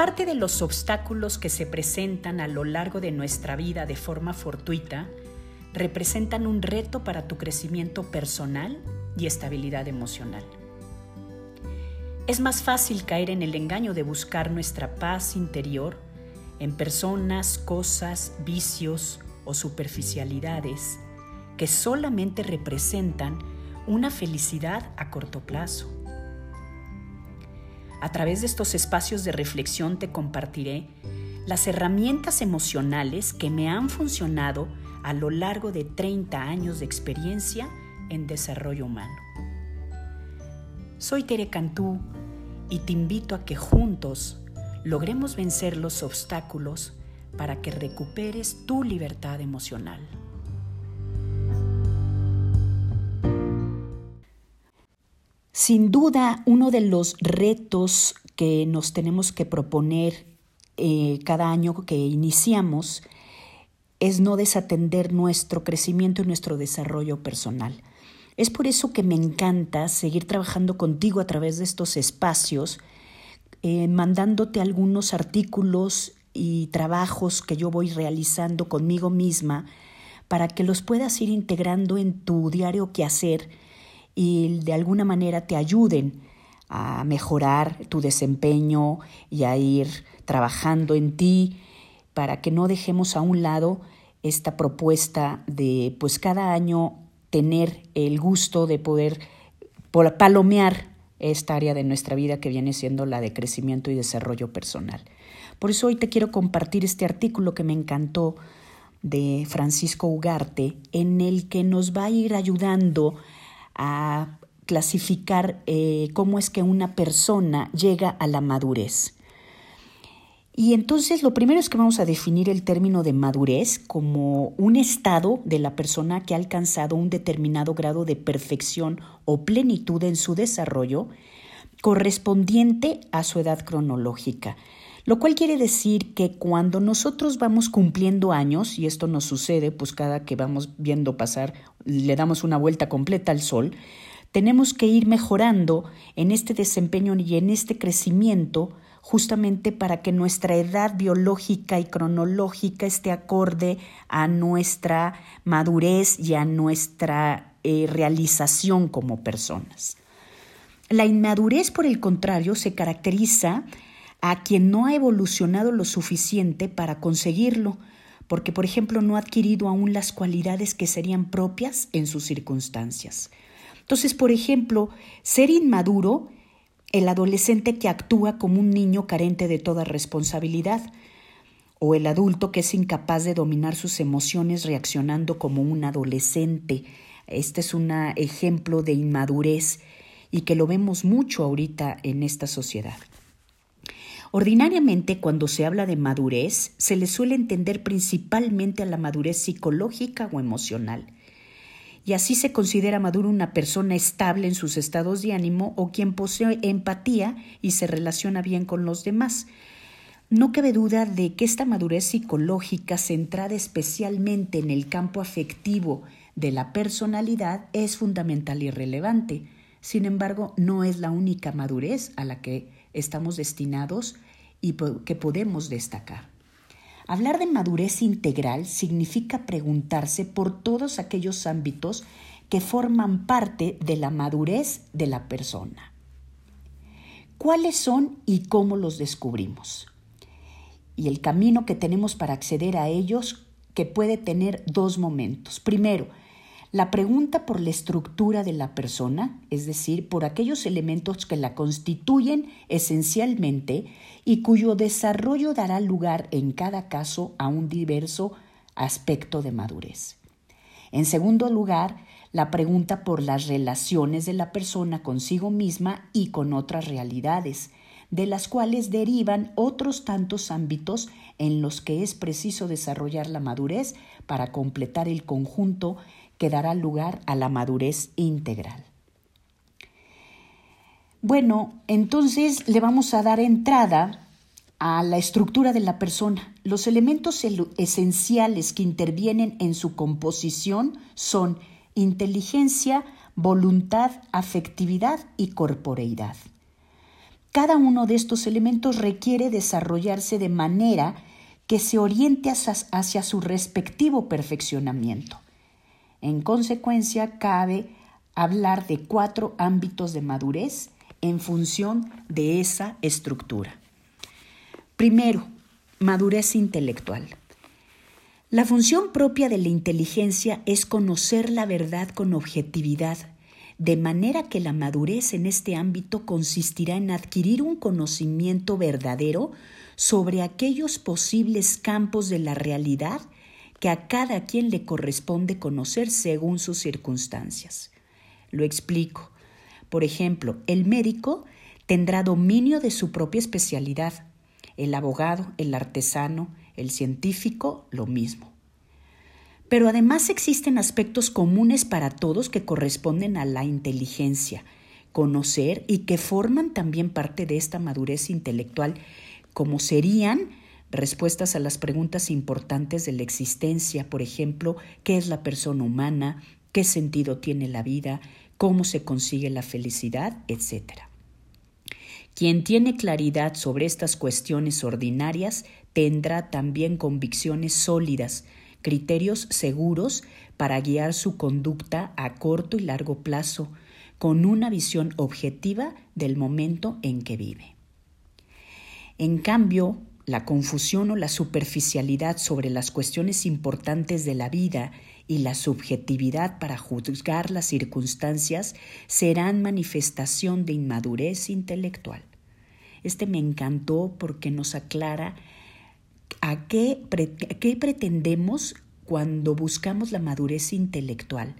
Parte de los obstáculos que se presentan a lo largo de nuestra vida de forma fortuita representan un reto para tu crecimiento personal y estabilidad emocional. Es más fácil caer en el engaño de buscar nuestra paz interior en personas, cosas, vicios o superficialidades que solamente representan una felicidad a corto plazo. A través de estos espacios de reflexión te compartiré las herramientas emocionales que me han funcionado a lo largo de 30 años de experiencia en desarrollo humano. Soy Tere Cantú y te invito a que juntos logremos vencer los obstáculos para que recuperes tu libertad emocional. Sin duda, uno de los retos que nos tenemos que proponer eh, cada año que iniciamos es no desatender nuestro crecimiento y nuestro desarrollo personal. Es por eso que me encanta seguir trabajando contigo a través de estos espacios, eh, mandándote algunos artículos y trabajos que yo voy realizando conmigo misma para que los puedas ir integrando en tu diario quehacer y de alguna manera te ayuden a mejorar tu desempeño y a ir trabajando en ti para que no dejemos a un lado esta propuesta de pues cada año tener el gusto de poder palomear esta área de nuestra vida que viene siendo la de crecimiento y desarrollo personal. Por eso hoy te quiero compartir este artículo que me encantó de Francisco Ugarte, en el que nos va a ir ayudando a clasificar eh, cómo es que una persona llega a la madurez. Y entonces lo primero es que vamos a definir el término de madurez como un estado de la persona que ha alcanzado un determinado grado de perfección o plenitud en su desarrollo correspondiente a su edad cronológica. Lo cual quiere decir que cuando nosotros vamos cumpliendo años, y esto nos sucede pues cada que vamos viendo pasar, le damos una vuelta completa al sol, tenemos que ir mejorando en este desempeño y en este crecimiento justamente para que nuestra edad biológica y cronológica esté acorde a nuestra madurez y a nuestra eh, realización como personas. La inmadurez, por el contrario, se caracteriza a quien no ha evolucionado lo suficiente para conseguirlo, porque, por ejemplo, no ha adquirido aún las cualidades que serían propias en sus circunstancias. Entonces, por ejemplo, ser inmaduro el adolescente que actúa como un niño carente de toda responsabilidad, o el adulto que es incapaz de dominar sus emociones reaccionando como un adolescente. Este es un ejemplo de inmadurez y que lo vemos mucho ahorita en esta sociedad. Ordinariamente, cuando se habla de madurez, se le suele entender principalmente a la madurez psicológica o emocional y así se considera maduro una persona estable en sus estados de ánimo o quien posee empatía y se relaciona bien con los demás. No cabe duda de que esta madurez psicológica centrada especialmente en el campo afectivo de la personalidad es fundamental y relevante. Sin embargo, no es la única madurez a la que estamos destinados y que podemos destacar. Hablar de madurez integral significa preguntarse por todos aquellos ámbitos que forman parte de la madurez de la persona. ¿Cuáles son y cómo los descubrimos? Y el camino que tenemos para acceder a ellos que puede tener dos momentos. Primero, la pregunta por la estructura de la persona, es decir, por aquellos elementos que la constituyen esencialmente y cuyo desarrollo dará lugar en cada caso a un diverso aspecto de madurez. En segundo lugar, la pregunta por las relaciones de la persona consigo misma y con otras realidades, de las cuales derivan otros tantos ámbitos en los que es preciso desarrollar la madurez para completar el conjunto que dará lugar a la madurez integral. Bueno, entonces le vamos a dar entrada a la estructura de la persona. Los elementos esenciales que intervienen en su composición son inteligencia, voluntad, afectividad y corporeidad. Cada uno de estos elementos requiere desarrollarse de manera que se oriente hacia, su respectivo perfeccionamiento. En consecuencia, cabe hablar de cuatro ámbitos de madurez en función de esa estructura. Primero, madurez intelectual. La función propia de la inteligencia es conocer la verdad con objetividad, de manera que la madurez en este ámbito consistirá en adquirir un conocimiento verdadero sobre aquellos posibles campos de la realidad que a cada quien le corresponde conocer según sus circunstancias. Lo explico. Por ejemplo, el médico tendrá dominio de su propia especialidad, el abogado, el artesano, el científico, lo mismo. Pero además existen aspectos comunes para todos que corresponden a la inteligencia, conocer y que forman también parte de esta madurez intelectual como serían respuestas a las preguntas importantes de la existencia, por ejemplo, ¿qué es la persona humana? ¿Qué sentido tiene la vida? ¿Cómo se consigue la felicidad? etcétera. Quien tiene claridad sobre estas cuestiones ordinarias tendrá también convicciones sólidas, criterios seguros para guiar su conducta a corto y largo plazo, con una visión objetiva del momento en que vive. En cambio, la confusión o la superficialidad sobre las cuestiones importantes de la vida y la subjetividad para juzgar las circunstancias serán manifestación de inmadurez intelectual. Este me encantó porque nos aclara a qué, qué pretendemos cuando buscamos la madurez intelectual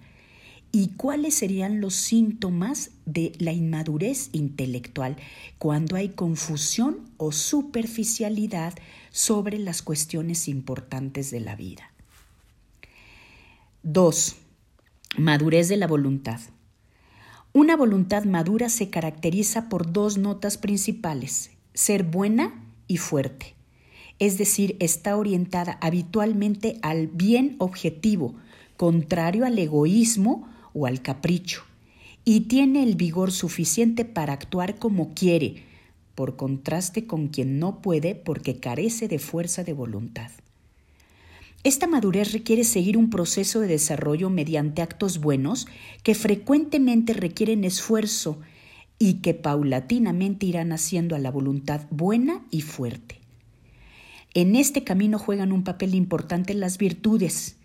y cuáles serían los síntomas de la inmadurez intelectual cuando hay confusión o superficialidad sobre las cuestiones importantes de la vida. 2. Madurez de la voluntad. Una voluntad madura se caracteriza por dos notas principales, ser buena y fuerte. Es decir, está orientada habitualmente al bien objetivo, contrario al egoísmo o al capricho, y tiene el vigor suficiente para actuar como quiere, por contraste con quien no puede porque carece de fuerza de voluntad. Esta madurez requiere seguir un proceso de desarrollo mediante actos buenos que frecuentemente requieren esfuerzo y que paulatinamente irán haciendo a la voluntad buena y fuerte. En este camino juegan un papel importante las virtudes,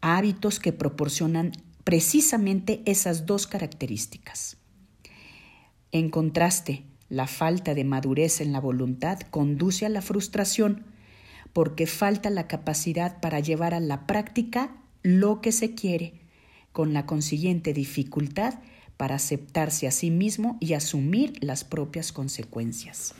hábitos que proporcionan precisamente esas dos características. En contraste, la falta de madurez en la voluntad conduce a la frustración porque falta la capacidad para llevar a la práctica lo que se quiere, con la consiguiente dificultad para aceptarse a sí mismo y asumir las propias consecuencias.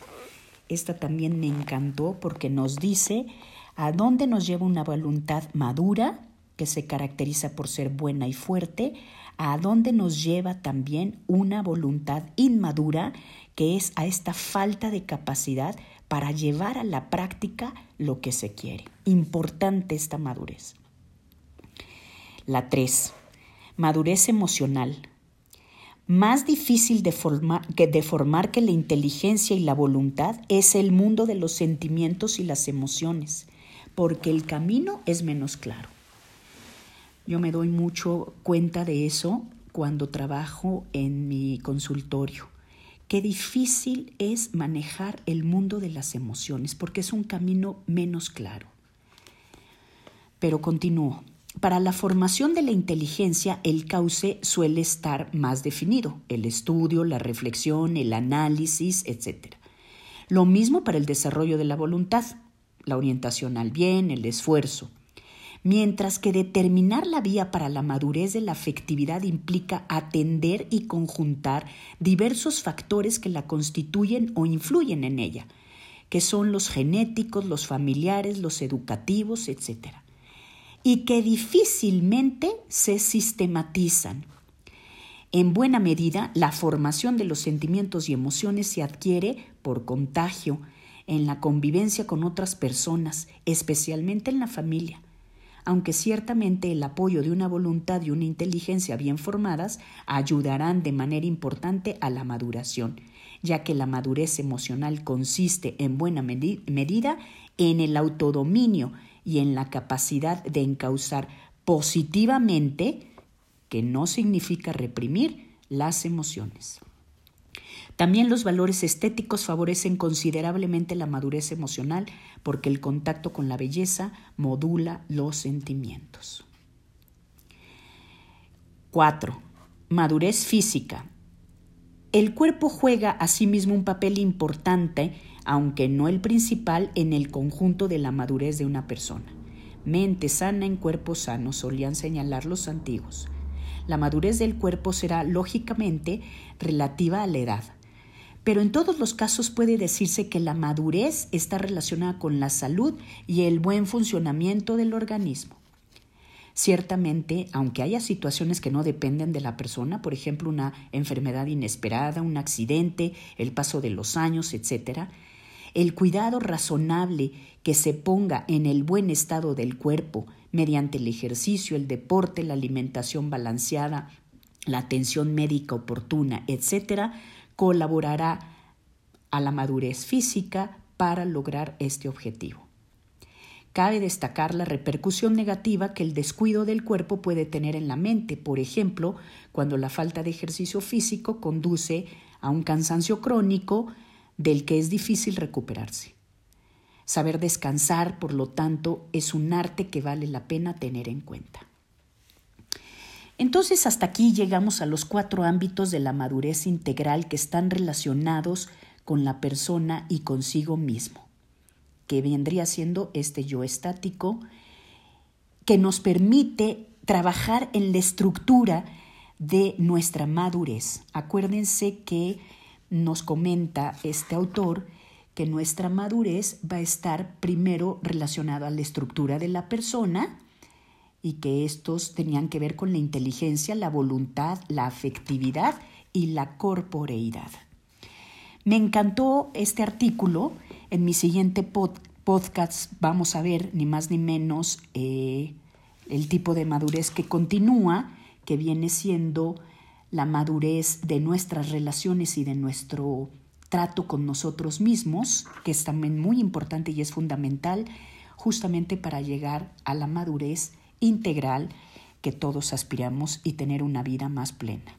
Esta también me encantó porque nos dice a dónde nos lleva una voluntad madura que se caracteriza por ser buena y fuerte, a dónde nos lleva también una voluntad inmadura, que es a esta falta de capacidad para llevar a la práctica lo que se quiere. Importante esta madurez. La 3. Madurez emocional. Más difícil de formar, que de formar que la inteligencia y la voluntad es el mundo de los sentimientos y las emociones, porque el camino es menos claro. Yo me doy mucho cuenta de eso cuando trabajo en mi consultorio. Qué difícil es manejar el mundo de las emociones porque es un camino menos claro. Pero continúo. Para la formación de la inteligencia, el cauce suele estar más definido, el estudio, la reflexión, el análisis, etc. Lo mismo para el desarrollo de la voluntad, la orientación al bien, el esfuerzo mientras que determinar la vía para la madurez de la afectividad implica atender y conjuntar diversos factores que la constituyen o influyen en ella, que son los genéticos, los familiares, los educativos, etc., y que difícilmente se sistematizan. En buena medida, la formación de los sentimientos y emociones se adquiere por contagio, en la convivencia con otras personas, especialmente en la familia aunque ciertamente el apoyo de una voluntad y una inteligencia bien formadas ayudarán de manera importante a la maduración. ya que la madurez emocional consiste en buena medida en el autodominio y en la capacidad de encauzar positivamente, que no significa reprimir, las emociones. También los valores estéticos favorecen considerablemente la madurez emocional porque el contacto con la belleza modula los sentimientos. 4. Madurez física. El cuerpo juega asimismo un papel importante, aunque no el principal, en el conjunto de la madurez de una persona. Mente sana en cuerpo sano, solían señalar los antiguos. La madurez del cuerpo será lógicamente relativa a la edad, pero en todos los casos puede decirse que la madurez está relacionada con la salud y el buen funcionamiento del organismo. Ciertamente, aunque haya situaciones que no dependen de la persona, por ejemplo, una enfermedad inesperada, un accidente, el paso de los años, etc., el cuidado razonable que se ponga en el buen estado del cuerpo mediante el ejercicio, el deporte, la alimentación balanceada, la atención médica oportuna, etc., colaborará a la madurez física para lograr este objetivo. Cabe destacar la repercusión negativa que el descuido del cuerpo puede tener en la mente, por ejemplo, cuando la falta de ejercicio físico conduce a un cansancio crónico del que es difícil recuperarse. Saber descansar, por lo tanto, es un arte que vale la pena tener en cuenta. Entonces hasta aquí llegamos a los cuatro ámbitos de la madurez integral que están relacionados con la persona y consigo mismo que vendría siendo este yo estático, que nos permite trabajar en la estructura de nuestra madurez. Acuérdense que nos comenta este autor que nuestra madurez va a estar primero relacionada a la estructura de la persona y que estos tenían que ver con la inteligencia, la voluntad, la afectividad y la corporeidad. Me encantó este artículo en mi siguiente podcast vamos a ver ni más ni menos eh, el tipo de madurez que continúa, que viene siendo la madurez de nuestras relaciones y de nuestro trato con nosotros mismos, que es también muy importante y es fundamental justamente para llegar a la madurez integral que todos aspiramos y tener una vida más plena.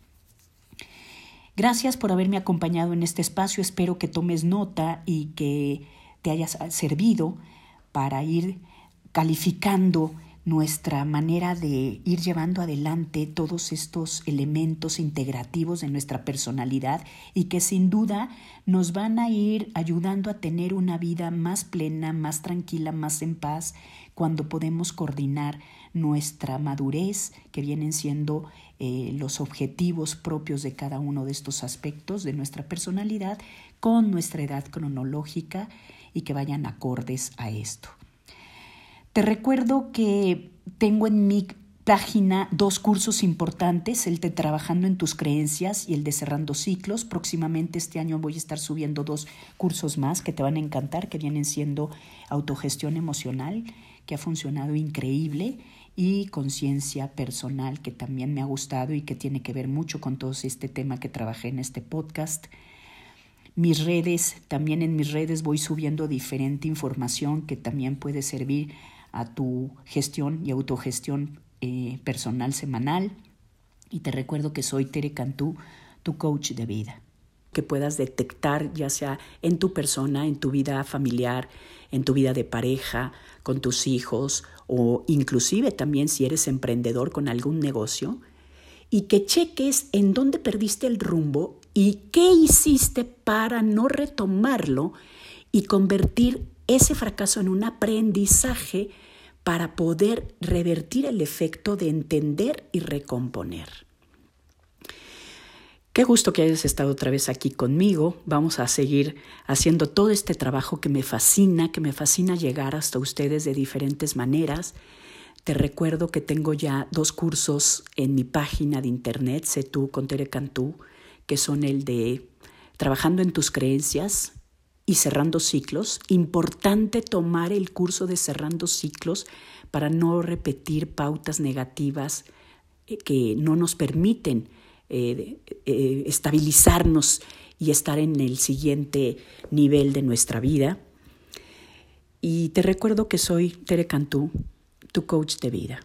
Gracias por haberme acompañado en este espacio. Espero que tomes nota y que te haya servido para ir calificando nuestra manera de ir llevando adelante todos estos elementos integrativos de nuestra personalidad y que sin duda nos van a ir ayudando a tener una vida más plena, más tranquila, más en paz, cuando podemos coordinar nuestra madurez, que vienen siendo eh, los objetivos propios de cada uno de estos aspectos de nuestra personalidad, con nuestra edad cronológica y que vayan acordes a esto. Te recuerdo que tengo en mi página dos cursos importantes, el de Trabajando en tus creencias y el de Cerrando ciclos. Próximamente este año voy a estar subiendo dos cursos más que te van a encantar, que vienen siendo autogestión emocional, que ha funcionado increíble, y conciencia personal, que también me ha gustado y que tiene que ver mucho con todo este tema que trabajé en este podcast mis redes, también en mis redes voy subiendo diferente información que también puede servir a tu gestión y autogestión eh, personal semanal. Y te recuerdo que soy Tere Cantú, tu coach de vida. Que puedas detectar, ya sea en tu persona, en tu vida familiar, en tu vida de pareja, con tus hijos o inclusive también si eres emprendedor con algún negocio, y que cheques en dónde perdiste el rumbo y qué hiciste para no retomarlo y convertir ese fracaso en un aprendizaje para poder revertir el efecto de entender y recomponer. Qué gusto que hayas estado otra vez aquí conmigo. Vamos a seguir haciendo todo este trabajo que me fascina, que me fascina llegar hasta ustedes de diferentes maneras. Te recuerdo que tengo ya dos cursos en mi página de internet, Sé con Tere Cantú, que son el de Trabajando en tus creencias y Cerrando ciclos. Importante tomar el curso de Cerrando ciclos para no repetir pautas negativas eh, que no nos permiten eh, eh, estabilizarnos y estar en el siguiente nivel de nuestra vida. Y te recuerdo que soy Tere Cantú, tu coach de vida.